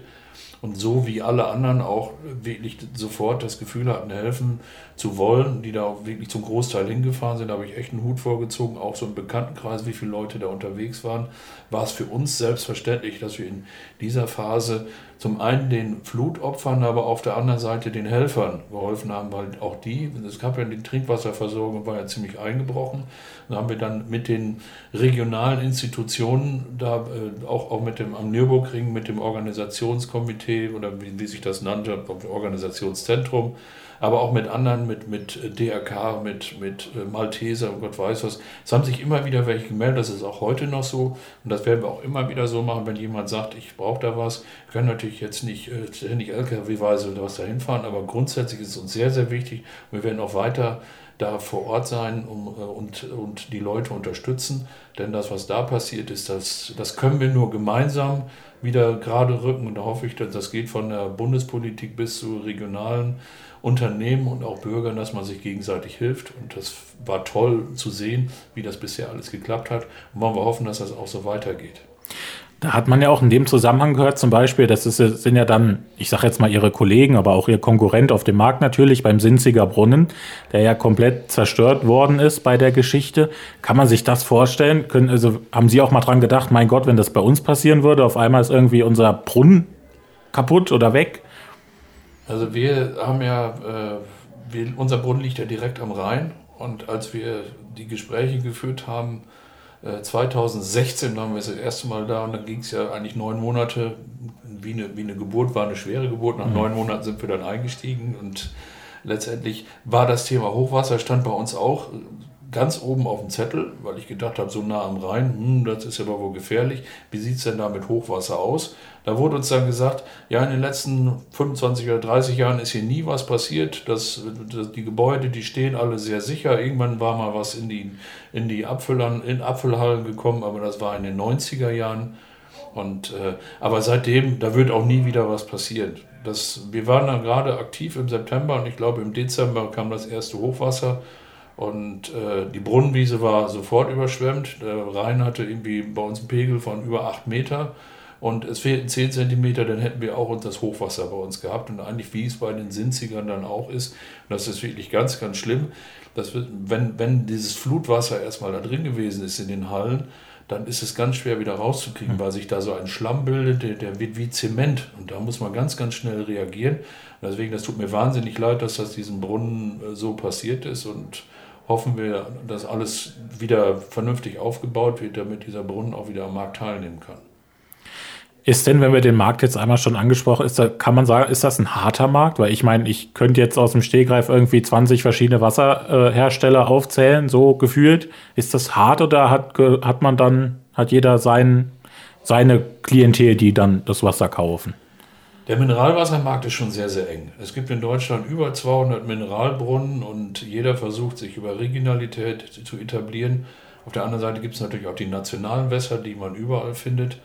und so wie alle anderen auch wirklich sofort das Gefühl hatten, helfen zu wollen, die da auch wirklich zum Großteil hingefahren sind, da habe ich echt einen Hut vorgezogen, auch so im Bekanntenkreis, wie viele Leute da unterwegs waren, war es für uns selbstverständlich, dass wir in dieser Phase zum einen den Flutopfern, aber auf der anderen Seite den Helfern geholfen haben, weil auch die, es gab ja die Trinkwasserversorgung, war ja ziemlich eingebrochen. Da haben wir dann mit den regionalen Institutionen, da äh, auch, auch mit dem am Nürburgring, mit dem Organisationskomitee oder wie, wie sich das nannte, Organisationszentrum, aber auch mit anderen, mit, mit DRK, mit, mit äh, Malteser und Gott weiß was. Es haben sich immer wieder welche gemeldet, das ist auch heute noch so und das werden wir auch immer wieder so machen, wenn jemand sagt, ich brauche da was. Wir können natürlich jetzt nicht äh, ständig LKW-weise was dahin fahren, aber grundsätzlich ist es uns sehr, sehr wichtig und wir werden auch weiter da vor Ort sein um, äh, und, und die Leute unterstützen. Denn das, was da passiert ist, das, das können wir nur gemeinsam wieder gerade rücken. Und da hoffe ich, dass das geht von der Bundespolitik bis zu regionalen Unternehmen und auch Bürgern, dass man sich gegenseitig hilft. Und das war toll zu sehen, wie das bisher alles geklappt hat. Und wollen wir hoffen, dass das auch so weitergeht. Da hat man ja auch in dem Zusammenhang gehört, zum Beispiel, das ist, sind ja dann, ich sage jetzt mal Ihre Kollegen, aber auch Ihr Konkurrent auf dem Markt natürlich beim Sinziger Brunnen, der ja komplett zerstört worden ist bei der Geschichte. Kann man sich das vorstellen? Können, also haben Sie auch mal dran gedacht, mein Gott, wenn das bei uns passieren würde, auf einmal ist irgendwie unser Brunnen kaputt oder weg? Also wir haben ja, äh, wir, unser Brunnen liegt ja direkt am Rhein und als wir die Gespräche geführt haben, 2016 äh, waren wir das erste Mal da und dann ging es ja eigentlich neun Monate, wie eine, wie eine Geburt, war eine schwere Geburt. Nach mhm. neun Monaten sind wir dann eingestiegen und letztendlich war das Thema Hochwasser, stand bei uns auch ganz oben auf dem Zettel, weil ich gedacht habe, so nah am Rhein, hm, das ist aber wohl gefährlich. Wie sieht es denn da mit Hochwasser aus? Da wurde uns dann gesagt, ja, in den letzten 25 oder 30 Jahren ist hier nie was passiert. Das, das, die Gebäude, die stehen alle sehr sicher. Irgendwann war mal was in die, in die Apfelhallen, in Apfelhallen gekommen, aber das war in den 90er Jahren. Und, äh, aber seitdem, da wird auch nie wieder was passieren. Das, wir waren dann gerade aktiv im September und ich glaube im Dezember kam das erste Hochwasser. Und äh, die Brunnenwiese war sofort überschwemmt. Der Rhein hatte irgendwie bei uns einen Pegel von über 8 Meter. Und es fehlten 10 Zentimeter, dann hätten wir auch das Hochwasser bei uns gehabt. Und eigentlich, wie es bei den Sinzigern dann auch ist, und das ist wirklich ganz, ganz schlimm, dass wir, wenn, wenn dieses Flutwasser erstmal da drin gewesen ist in den Hallen, dann ist es ganz schwer wieder rauszukriegen, hm. weil sich da so ein Schlamm bildet, der, der wird wie Zement. Und da muss man ganz, ganz schnell reagieren. Und deswegen, das tut mir wahnsinnig leid, dass das diesem Brunnen äh, so passiert ist. Und hoffen wir, dass alles wieder vernünftig aufgebaut wird, damit dieser Brunnen auch wieder am Markt teilnehmen kann. Ist denn, wenn wir den Markt jetzt einmal schon angesprochen, ist da, kann man sagen, ist das ein harter Markt? Weil ich meine, ich könnte jetzt aus dem Stehgreif irgendwie 20 verschiedene Wasserhersteller aufzählen, so gefühlt. Ist das hart oder hat, hat man dann, hat jeder sein, seine Klientel, die dann das Wasser kaufen? Der Mineralwassermarkt ist schon sehr, sehr eng. Es gibt in Deutschland über 200 Mineralbrunnen und jeder versucht sich über Regionalität zu etablieren. Auf der anderen Seite gibt es natürlich auch die nationalen Wässer, die man überall findet.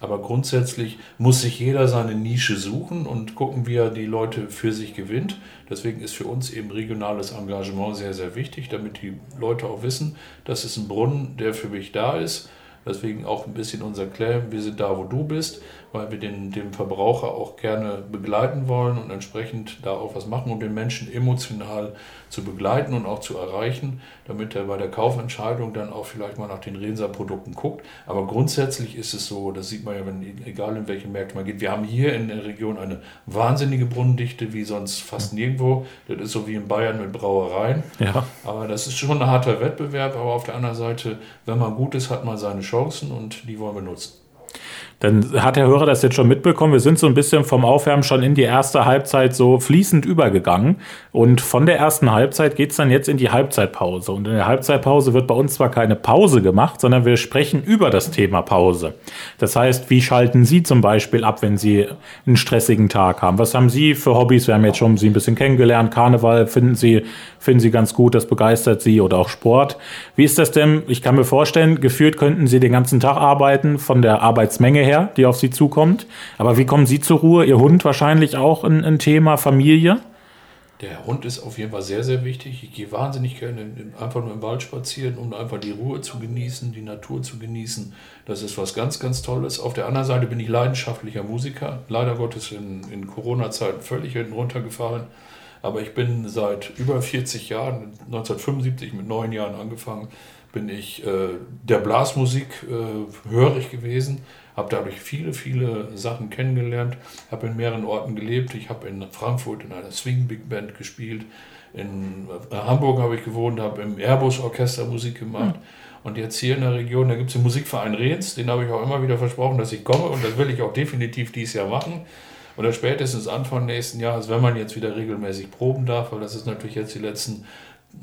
Aber grundsätzlich muss sich jeder seine Nische suchen und gucken, wie er die Leute für sich gewinnt. Deswegen ist für uns eben regionales Engagement sehr, sehr wichtig, damit die Leute auch wissen, das ist ein Brunnen, der für mich da ist. Deswegen auch ein bisschen unser Claim, wir sind da, wo du bist weil wir den, den Verbraucher auch gerne begleiten wollen und entsprechend da auch was machen, um den Menschen emotional zu begleiten und auch zu erreichen, damit er bei der Kaufentscheidung dann auch vielleicht mal nach den Rensa-Produkten guckt. Aber grundsätzlich ist es so, das sieht man ja, wenn, egal in welche Märkte man geht, wir haben hier in der Region eine wahnsinnige Brunnendichte wie sonst fast nirgendwo. Das ist so wie in Bayern mit Brauereien. Ja. Aber das ist schon ein harter Wettbewerb, aber auf der anderen Seite, wenn man gut ist, hat man seine Chancen und die wollen wir nutzen. Dann hat der Hörer das jetzt schon mitbekommen. Wir sind so ein bisschen vom Aufwärmen schon in die erste Halbzeit so fließend übergegangen. Und von der ersten Halbzeit geht's dann jetzt in die Halbzeitpause. Und in der Halbzeitpause wird bei uns zwar keine Pause gemacht, sondern wir sprechen über das Thema Pause. Das heißt, wie schalten Sie zum Beispiel ab, wenn Sie einen stressigen Tag haben? Was haben Sie für Hobbys? Wir haben jetzt schon Sie ein bisschen kennengelernt. Karneval finden Sie, finden Sie ganz gut, das begeistert Sie oder auch Sport. Wie ist das denn? Ich kann mir vorstellen, gefühlt könnten Sie den ganzen Tag arbeiten von der Arbeitsmenge her her, die auf Sie zukommt. Aber wie kommen Sie zur Ruhe? Ihr Hund wahrscheinlich auch ein, ein Thema Familie? Der Hund ist auf jeden Fall sehr, sehr wichtig. Ich gehe wahnsinnig gerne einfach nur im Wald spazieren, um einfach die Ruhe zu genießen, die Natur zu genießen. Das ist was ganz, ganz Tolles. Auf der anderen Seite bin ich leidenschaftlicher Musiker. Leider Gottes in, in Corona-Zeiten völlig hinten runtergefallen. Aber ich bin seit über 40 Jahren, 1975 mit neun Jahren angefangen, bin ich äh, der Blasmusik äh, hörig gewesen habe dadurch viele, viele Sachen kennengelernt, habe in mehreren Orten gelebt. Ich habe in Frankfurt in einer Swing Big Band gespielt, in äh, Hamburg habe ich gewohnt, habe im Airbus Orchester Musik gemacht. Mhm. Und jetzt hier in der Region, da gibt es den Musikverein Rehns, den habe ich auch immer wieder versprochen, dass ich komme und das will ich auch definitiv dieses Jahr machen. Oder spätestens Anfang nächsten Jahres, wenn man jetzt wieder regelmäßig proben darf, weil das ist natürlich jetzt die letzten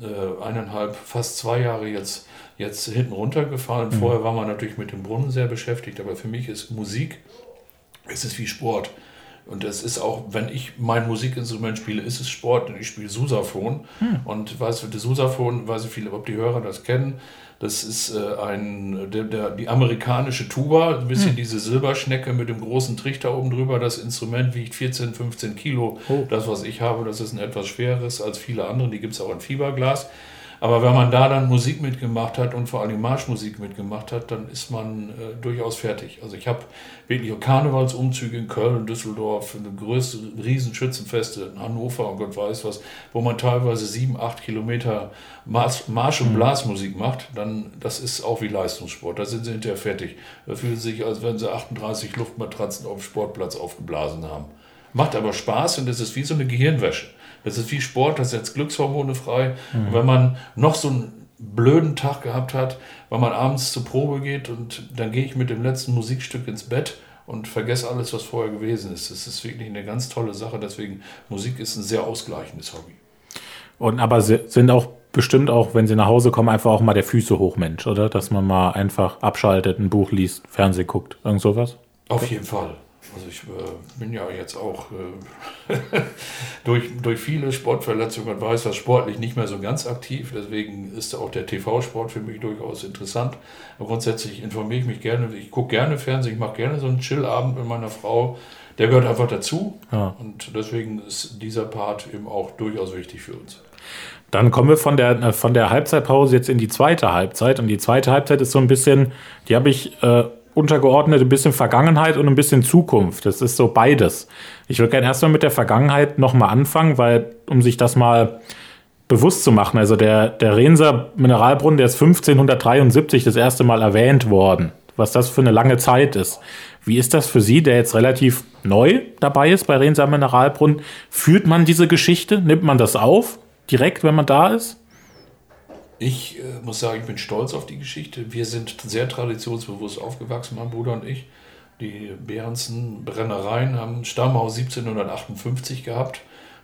äh, eineinhalb, fast zwei Jahre jetzt jetzt hinten runtergefallen. Mhm. Vorher war man natürlich mit dem Brunnen sehr beschäftigt, aber für mich ist Musik, es ist wie Sport. Und das ist auch, wenn ich mein Musikinstrument spiele, ist es Sport, denn ich spiele Susaphon. Hm. Und weißt du, das Susaphon, weiß ich viele, ob die Hörer das kennen, das ist äh, ein, der, der, die amerikanische Tuba, ein bisschen hm. diese Silberschnecke mit dem großen Trichter oben drüber. Das Instrument wiegt 14, 15 Kilo. Oh. Das, was ich habe, das ist ein etwas schweres als viele andere. Die gibt es auch in Fieberglas. Aber wenn man da dann Musik mitgemacht hat und vor allem Marschmusik mitgemacht hat, dann ist man äh, durchaus fertig. Also ich habe wirklich Karnevalsumzüge in Köln, Düsseldorf, eine größte Riesenschützenfeste in Hannover und Gott weiß was, wo man teilweise sieben, acht Kilometer Marsch, Marsch und mhm. Blasmusik macht, dann das ist auch wie Leistungssport. Da sind sie hinterher fertig. Da fühlen sie sich, als wenn sie 38 Luftmatratzen auf dem Sportplatz aufgeblasen haben. Macht aber Spaß und es ist wie so eine Gehirnwäsche. Das ist wie Sport, das setzt Glückshormone frei. Mhm. Und wenn man noch so einen blöden Tag gehabt hat, weil man abends zur Probe geht und dann gehe ich mit dem letzten Musikstück ins Bett und vergesse alles, was vorher gewesen ist. Das ist wirklich eine ganz tolle Sache. Deswegen Musik ist ein sehr ausgleichendes Hobby. Und aber sind auch bestimmt auch, wenn sie nach Hause kommen, einfach auch mal der Füße hochmensch, oder? Dass man mal einfach abschaltet, ein Buch liest, Fernsehen guckt, irgend sowas? Auf jeden Fall. Also ich äh, bin ja jetzt auch äh, [LAUGHS] durch, durch viele Sportverletzungen und weiß das sportlich nicht mehr so ganz aktiv. Deswegen ist auch der TV-Sport für mich durchaus interessant. Aber grundsätzlich informiere ich mich gerne. Ich gucke gerne Fernsehen. Ich mache gerne so einen Chillabend mit meiner Frau. Der gehört einfach dazu. Ja. Und deswegen ist dieser Part eben auch durchaus wichtig für uns. Dann kommen wir von der, äh, von der Halbzeitpause jetzt in die zweite Halbzeit. Und die zweite Halbzeit ist so ein bisschen, die habe ich äh, untergeordnet ein bisschen Vergangenheit und ein bisschen Zukunft. Das ist so beides. Ich würde gerne erstmal mit der Vergangenheit nochmal anfangen, weil, um sich das mal bewusst zu machen, also der, der Renser Mineralbrunnen, der ist 1573 das erste Mal erwähnt worden, was das für eine lange Zeit ist. Wie ist das für Sie, der jetzt relativ neu dabei ist bei Renser Mineralbrunnen? Führt man diese Geschichte? Nimmt man das auf? Direkt, wenn man da ist? Ich äh, muss sagen, ich bin stolz auf die Geschichte. Wir sind sehr traditionsbewusst aufgewachsen, mein Bruder und ich. Die Behrensen Brennereien haben Stammhaus 1758 gehabt.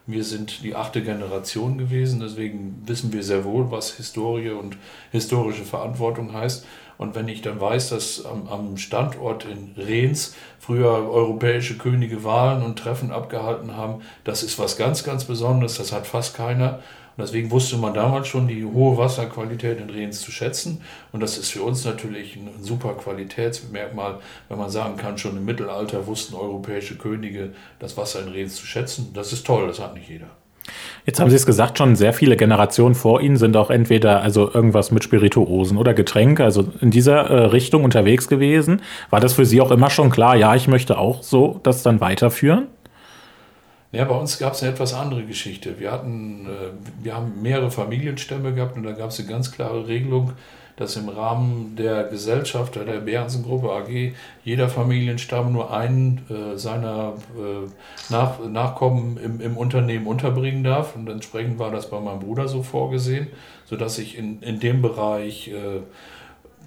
Wir sind die achte Generation gewesen, deswegen wissen wir sehr wohl, was Historie und historische Verantwortung heißt. Und wenn ich dann weiß, dass am, am Standort in Rehns früher europäische Könige Wahlen und Treffen abgehalten haben, das ist was ganz, ganz Besonderes, das hat fast keiner. Und deswegen wusste man damals schon die hohe Wasserqualität in Rehens zu schätzen. Und das ist für uns natürlich ein super Qualitätsmerkmal, wenn man sagen kann, schon im Mittelalter wussten europäische Könige das Wasser in Rehens zu schätzen. Das ist toll, das hat nicht jeder. Jetzt haben Sie es gesagt, schon sehr viele Generationen vor Ihnen sind auch entweder also irgendwas mit Spirituosen oder Getränke, also in dieser äh, Richtung unterwegs gewesen. War das für Sie auch immer schon klar, ja, ich möchte auch so das dann weiterführen? Ja, bei uns gab es eine etwas andere Geschichte. Wir hatten, äh, wir haben mehrere Familienstämme gehabt und da gab es eine ganz klare Regelung, dass im Rahmen der Gesellschaft, der Behrensen-Gruppe AG, jeder Familienstamm nur einen äh, seiner äh, Nach Nachkommen im, im Unternehmen unterbringen darf. Und entsprechend war das bei meinem Bruder so vorgesehen, sodass ich in, in dem Bereich äh,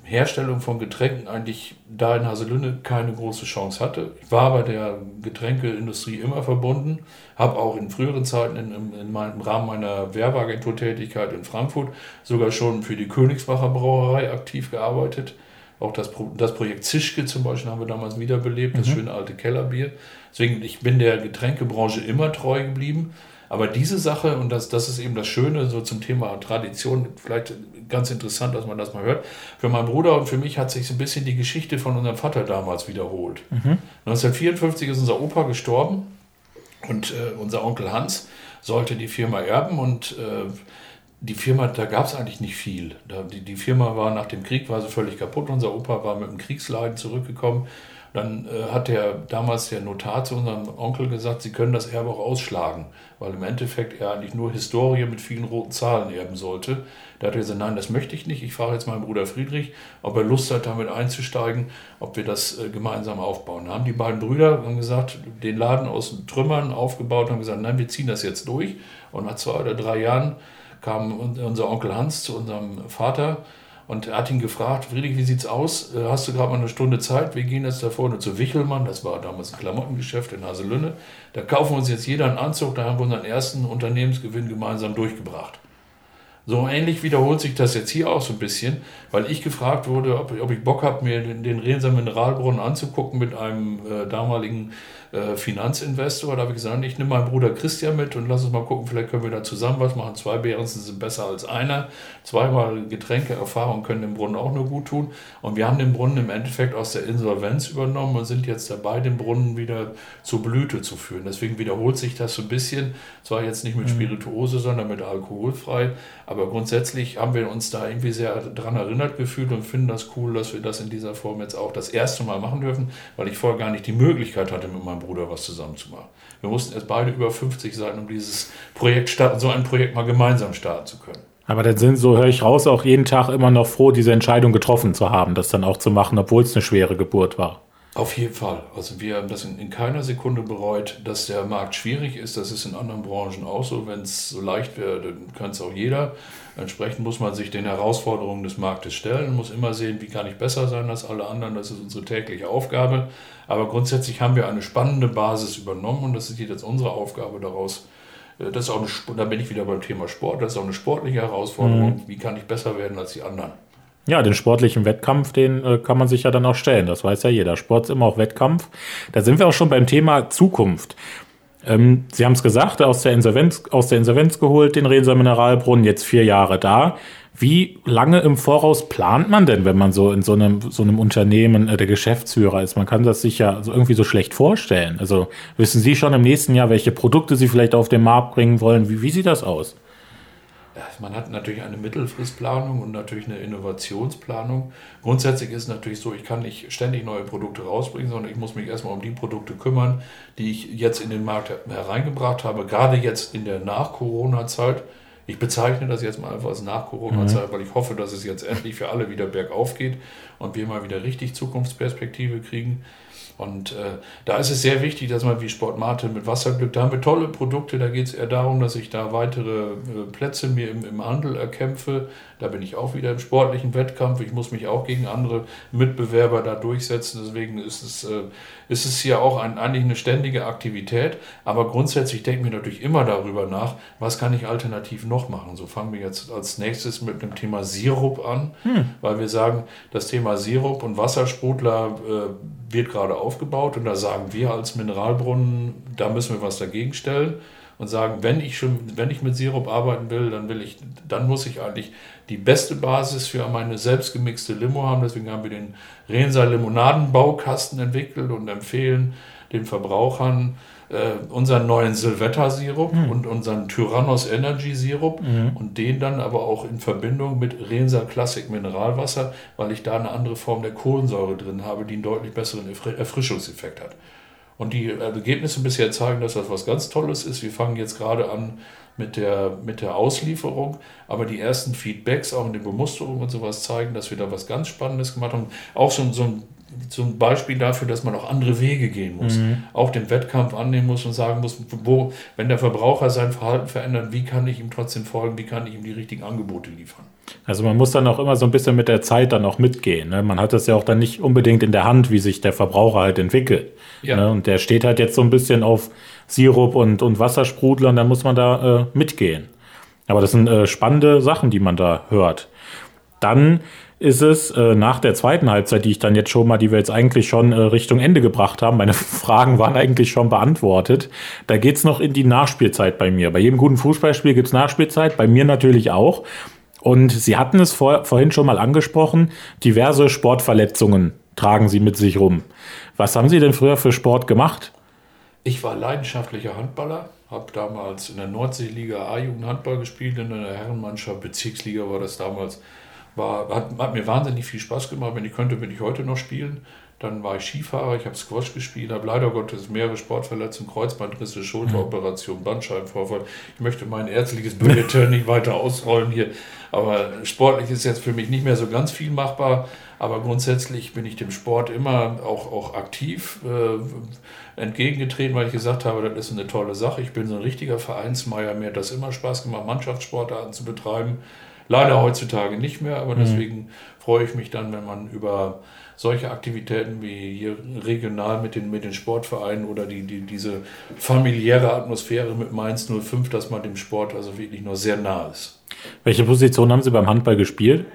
Herstellung von Getränken eigentlich da in Haselünne keine große Chance hatte. Ich war bei der Getränkeindustrie immer verbunden, habe auch in früheren Zeiten in, in, in meinem, im Rahmen meiner Werbeagenturtätigkeit in Frankfurt sogar schon für die Königsbacher Brauerei aktiv gearbeitet. Auch das, das Projekt Zischke zum Beispiel haben wir damals wiederbelebt, das mhm. schöne alte Kellerbier. Deswegen, ich bin der Getränkebranche immer treu geblieben. Aber diese Sache, und das, das ist eben das Schöne, so zum Thema Tradition, vielleicht ganz interessant, dass man das mal hört. Für meinen Bruder und für mich hat sich so ein bisschen die Geschichte von unserem Vater damals wiederholt. Mhm. 1954 ist unser Opa gestorben und äh, unser Onkel Hans sollte die Firma erben und äh, die Firma, da gab es eigentlich nicht viel. Da, die, die Firma war nach dem Krieg, war sie völlig kaputt. Unser Opa war mit dem Kriegsleiden zurückgekommen dann äh, hat der damals der Notar zu unserem Onkel gesagt, sie können das Erbe auch ausschlagen, weil im Endeffekt er eigentlich nur Historie mit vielen roten Zahlen erben sollte. Da hat er gesagt, nein, das möchte ich nicht. Ich frage jetzt meinen Bruder Friedrich, ob er Lust hat, damit einzusteigen, ob wir das äh, gemeinsam aufbauen. Da haben die beiden Brüder haben gesagt, den Laden aus Trümmern aufgebaut und gesagt, nein, wir ziehen das jetzt durch. Und nach zwei oder drei Jahren kam unser Onkel Hans zu unserem Vater und er hat ihn gefragt, Friedrich, wie sieht's aus? Äh, hast du gerade mal eine Stunde Zeit? Wir gehen jetzt da vorne zu Wichelmann, das war damals ein Klamottengeschäft in Haselünne. Da kaufen wir uns jetzt jeder einen Anzug, da haben wir unseren ersten Unternehmensgewinn gemeinsam durchgebracht. So ähnlich wiederholt sich das jetzt hier auch so ein bisschen, weil ich gefragt wurde, ob, ob ich Bock habe, mir den, den Renser Mineralbrunnen anzugucken mit einem äh, damaligen äh, Finanzinvestor. Da habe ich gesagt, ich nehme meinen Bruder Christian mit und lass uns mal gucken, vielleicht können wir da zusammen was machen. Zwei Bärensen sind besser als einer. Zweimal Getränkeerfahrung können dem Brunnen auch nur gut tun. Und wir haben den Brunnen im Endeffekt aus der Insolvenz übernommen und sind jetzt dabei, den Brunnen wieder zur Blüte zu führen. Deswegen wiederholt sich das so ein bisschen. Zwar jetzt nicht mit mhm. Spirituose, sondern mit alkoholfrei. Aber grundsätzlich haben wir uns da irgendwie sehr daran erinnert gefühlt und finden das cool, dass wir das in dieser Form jetzt auch das erste Mal machen dürfen, weil ich vorher gar nicht die Möglichkeit hatte, mit meinem Bruder was zusammen zu machen. Wir mussten erst beide über 50 sein, um dieses Projekt starten, so ein Projekt mal gemeinsam starten zu können. Aber dann sind, so höre ich raus, auch jeden Tag immer noch froh, diese Entscheidung getroffen zu haben, das dann auch zu machen, obwohl es eine schwere Geburt war. Auf jeden Fall. Also wir haben das in, in, keiner Sekunde bereut, dass der Markt schwierig ist. Das ist in anderen Branchen auch so. Wenn es so leicht wäre, dann kann es auch jeder. Entsprechend muss man sich den Herausforderungen des Marktes stellen, muss immer sehen, wie kann ich besser sein als alle anderen. Das ist unsere tägliche Aufgabe. Aber grundsätzlich haben wir eine spannende Basis übernommen und das ist jetzt unsere Aufgabe daraus. Äh, das ist auch eine, da bin ich wieder beim Thema Sport. Das ist auch eine sportliche Herausforderung. Mhm. Wie kann ich besser werden als die anderen? Ja, den sportlichen Wettkampf, den äh, kann man sich ja dann auch stellen. Das weiß ja jeder. Sport ist immer auch Wettkampf. Da sind wir auch schon beim Thema Zukunft. Ähm, Sie haben es gesagt, aus der, Insolvenz, aus der Insolvenz geholt, den Renser Mineralbrunnen, jetzt vier Jahre da. Wie lange im Voraus plant man denn, wenn man so in so einem, so einem Unternehmen äh, der Geschäftsführer ist? Man kann das sich ja so irgendwie so schlecht vorstellen. Also wissen Sie schon im nächsten Jahr, welche Produkte Sie vielleicht auf den Markt bringen wollen? Wie, wie sieht das aus? Man hat natürlich eine Mittelfristplanung und natürlich eine Innovationsplanung. Grundsätzlich ist es natürlich so, ich kann nicht ständig neue Produkte rausbringen, sondern ich muss mich erstmal um die Produkte kümmern, die ich jetzt in den Markt hereingebracht habe, gerade jetzt in der Nach-Corona-Zeit. Ich bezeichne das jetzt mal einfach als Nach-Corona-Zeit, mhm. weil ich hoffe, dass es jetzt endlich für alle wieder bergauf geht und wir mal wieder richtig Zukunftsperspektive kriegen. Und äh, da ist es sehr wichtig, dass man wie Sportmate mit Wasserglück, da haben wir tolle Produkte, da geht es eher darum, dass ich da weitere äh, Plätze mir im, im Handel erkämpfe. Da bin ich auch wieder im sportlichen Wettkampf. Ich muss mich auch gegen andere Mitbewerber da durchsetzen. Deswegen ist es, äh, ist es hier auch ein, eigentlich eine ständige Aktivität. Aber grundsätzlich denken wir natürlich immer darüber nach, was kann ich alternativ noch machen. So fangen wir jetzt als nächstes mit dem Thema Sirup an, hm. weil wir sagen, das Thema Sirup und Wassersprudler äh, wird gerade aufgebaut und da sagen wir als Mineralbrunnen, da müssen wir was dagegen stellen und sagen, wenn ich schon, wenn ich mit Sirup arbeiten will, dann will ich, dann muss ich eigentlich die beste Basis für meine selbstgemixte Limo haben. Deswegen haben wir den Renser Limonadenbaukasten entwickelt und empfehlen den Verbrauchern äh, unseren neuen Silvetta-Sirup mhm. und unseren Tyrannos Energy-Sirup mhm. und den dann aber auch in Verbindung mit Rensa Classic Mineralwasser, weil ich da eine andere Form der Kohlensäure drin habe, die einen deutlich besseren Erfrischungseffekt hat. Und die Ergebnisse bisher zeigen, dass das was ganz Tolles ist. Wir fangen jetzt gerade an mit der, mit der Auslieferung, aber die ersten Feedbacks, auch in den Bemusterungen und sowas, zeigen, dass wir da was ganz Spannendes gemacht haben. Auch so, so ein zum Beispiel dafür, dass man auch andere Wege gehen muss, mhm. auch den Wettkampf annehmen muss und sagen muss, wo, wenn der Verbraucher sein Verhalten verändert, wie kann ich ihm trotzdem folgen, wie kann ich ihm die richtigen Angebote liefern. Also man muss dann auch immer so ein bisschen mit der Zeit dann auch mitgehen. Ne? Man hat das ja auch dann nicht unbedingt in der Hand, wie sich der Verbraucher halt entwickelt. Ja. Ne? Und der steht halt jetzt so ein bisschen auf Sirup und, und Wassersprudler und dann muss man da äh, mitgehen. Aber das sind äh, spannende Sachen, die man da hört. Dann ist es äh, nach der zweiten Halbzeit, die ich dann jetzt schon mal, die wir jetzt eigentlich schon äh, Richtung Ende gebracht haben, meine [LAUGHS] Fragen waren eigentlich schon beantwortet. Da geht's noch in die Nachspielzeit bei mir. Bei jedem guten Fußballspiel gibt's Nachspielzeit, bei mir natürlich auch. Und Sie hatten es vor, vorhin schon mal angesprochen, diverse Sportverletzungen tragen Sie mit sich rum. Was haben Sie denn früher für Sport gemacht? Ich war leidenschaftlicher Handballer, habe damals in der Nordseeliga A-Jugend Handball gespielt, in der Herrenmannschaft, Bezirksliga war das damals war, hat, hat, mir wahnsinnig viel Spaß gemacht. Wenn ich könnte, würde ich heute noch spielen. Dann war ich Skifahrer, ich habe Squash gespielt, habe leider Gottes mehrere Sportverletzungen, Kreuzbandrisse, Schulteroperation, Bandscheibenvorfall. Ich möchte mein ärztliches Bulletin nicht weiter ausrollen hier, aber sportlich ist jetzt für mich nicht mehr so ganz viel machbar. Aber grundsätzlich bin ich dem Sport immer auch, auch aktiv äh, entgegengetreten, weil ich gesagt habe, das ist eine tolle Sache. Ich bin so ein richtiger Vereinsmeier, mir hat das immer Spaß gemacht, Mannschaftssportarten zu betreiben. Leider heutzutage nicht mehr, aber mhm. deswegen freue ich mich dann, wenn man über solche Aktivitäten wie hier regional mit den, mit den Sportvereinen oder die, die, diese familiäre Atmosphäre mit Mainz 05, dass man dem Sport also wirklich nur sehr nah ist. Welche Position haben Sie beim Handball gespielt?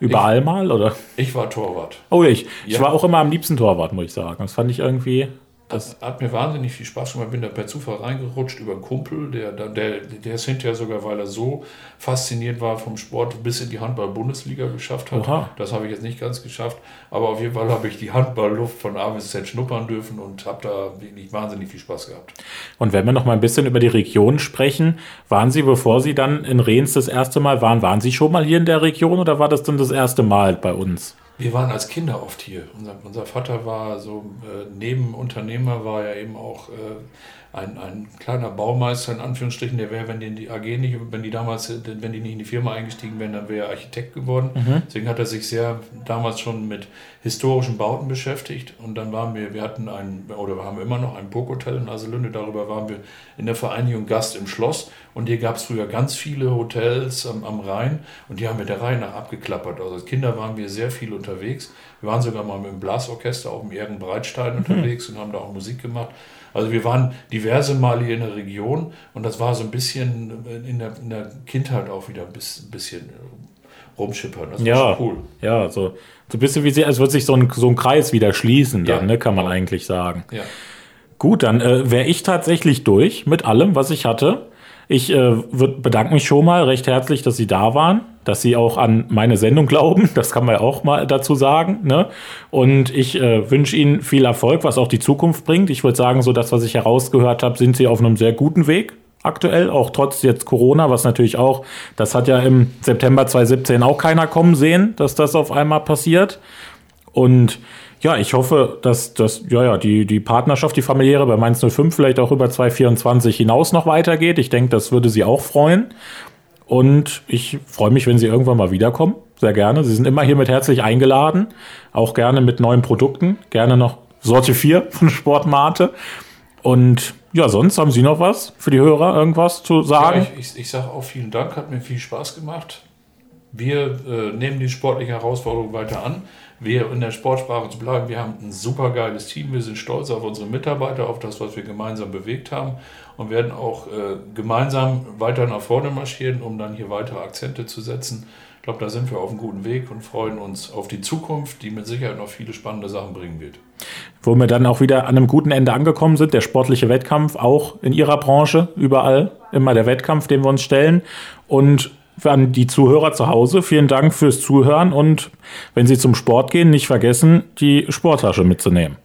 Überall ich, mal, oder? Ich war Torwart. Oh, ich. Ich ja. war auch immer am liebsten Torwart, muss ich sagen. Das fand ich irgendwie das hat mir wahnsinnig viel Spaß gemacht. Bin da per Zufall reingerutscht über einen Kumpel, der, der, der ist hinterher sogar, weil er so fasziniert war vom Sport, bis in die Handball-Bundesliga geschafft hat. Oha. Das habe ich jetzt nicht ganz geschafft. Aber auf jeden Fall habe ich die Handballluft von A bis Z schnuppern dürfen und habe da wirklich wahnsinnig viel Spaß gehabt. Und wenn wir noch mal ein bisschen über die Region sprechen, waren Sie, bevor Sie dann in Rehns das erste Mal waren, waren Sie schon mal hier in der Region oder war das dann das erste Mal bei uns? Wir waren als Kinder oft hier. Unser, unser Vater war so äh, Nebenunternehmer, war ja eben auch äh, ein, ein kleiner Baumeister in Anführungsstrichen, der wäre, wenn die, die AG nicht, wenn die damals, wenn die nicht in die Firma eingestiegen wären, dann wäre er Architekt geworden. Mhm. Deswegen hat er sich sehr damals schon mit historischen Bauten beschäftigt. Und dann waren wir, wir hatten ein, oder wir haben immer noch ein Burghotel in Aselünde, darüber waren wir in der Vereinigung Gast im Schloss. Und hier gab es früher ganz viele Hotels am, am Rhein und die haben wir der Reihe nach abgeklappert. Also als Kinder waren wir sehr viel unterwegs. Wir waren sogar mal mit dem Blasorchester auf dem Ehrenbreitstein mhm. unterwegs und haben da auch Musik gemacht. Also wir waren diverse Male hier in der Region und das war so ein bisschen in der, in der Kindheit auch wieder ein bisschen rumschippern. Das ja, cool. Ja, so, so ein bisschen wie sie, als würde sich so ein, so ein Kreis wieder schließen, dann, ja, ne, kann man eigentlich sagen. Ja. Gut, dann äh, wäre ich tatsächlich durch mit allem, was ich hatte. Ich äh, bedanke mich schon mal recht herzlich, dass Sie da waren dass sie auch an meine Sendung glauben. [LAUGHS] Das kann man ja auch mal dazu sagen. Ne? Und ich äh, wünsche Ihnen viel Erfolg, was auch die Zukunft bringt. Ich würde sagen, so das, was ich herausgehört habe, sind Sie auf einem sehr guten Weg aktuell, auch trotz jetzt Corona, was natürlich auch, das hat ja im September 2017 auch keiner kommen sehen, dass das auf einmal passiert. Und ja, ich hoffe, dass das, ja, ja, die, die Partnerschaft, die familiäre bei Mainz 05 vielleicht auch über 2024 hinaus noch weitergeht. Ich denke, das würde sie auch freuen. Und ich freue mich, wenn Sie irgendwann mal wiederkommen. Sehr gerne. Sie sind immer hier mit herzlich eingeladen. Auch gerne mit neuen Produkten. Gerne noch Sorte 4 [LAUGHS] von Sportmate. Und ja, sonst haben Sie noch was für die Hörer, irgendwas zu sagen? Ja, ich, ich, ich sage auch vielen Dank, hat mir viel Spaß gemacht. Wir äh, nehmen die sportliche Herausforderung weiter an. Wir in der Sportsprache zu bleiben, wir haben ein super geiles Team. Wir sind stolz auf unsere Mitarbeiter, auf das, was wir gemeinsam bewegt haben und werden auch äh, gemeinsam weiter nach vorne marschieren, um dann hier weitere Akzente zu setzen. Ich glaube, da sind wir auf einem guten Weg und freuen uns auf die Zukunft, die mit Sicherheit noch viele spannende Sachen bringen wird. Wo wir dann auch wieder an einem guten Ende angekommen sind, der sportliche Wettkampf, auch in Ihrer Branche, überall immer der Wettkampf, den wir uns stellen. Und an die Zuhörer zu Hause, vielen Dank fürs Zuhören und wenn Sie zum Sport gehen, nicht vergessen, die Sporttasche mitzunehmen.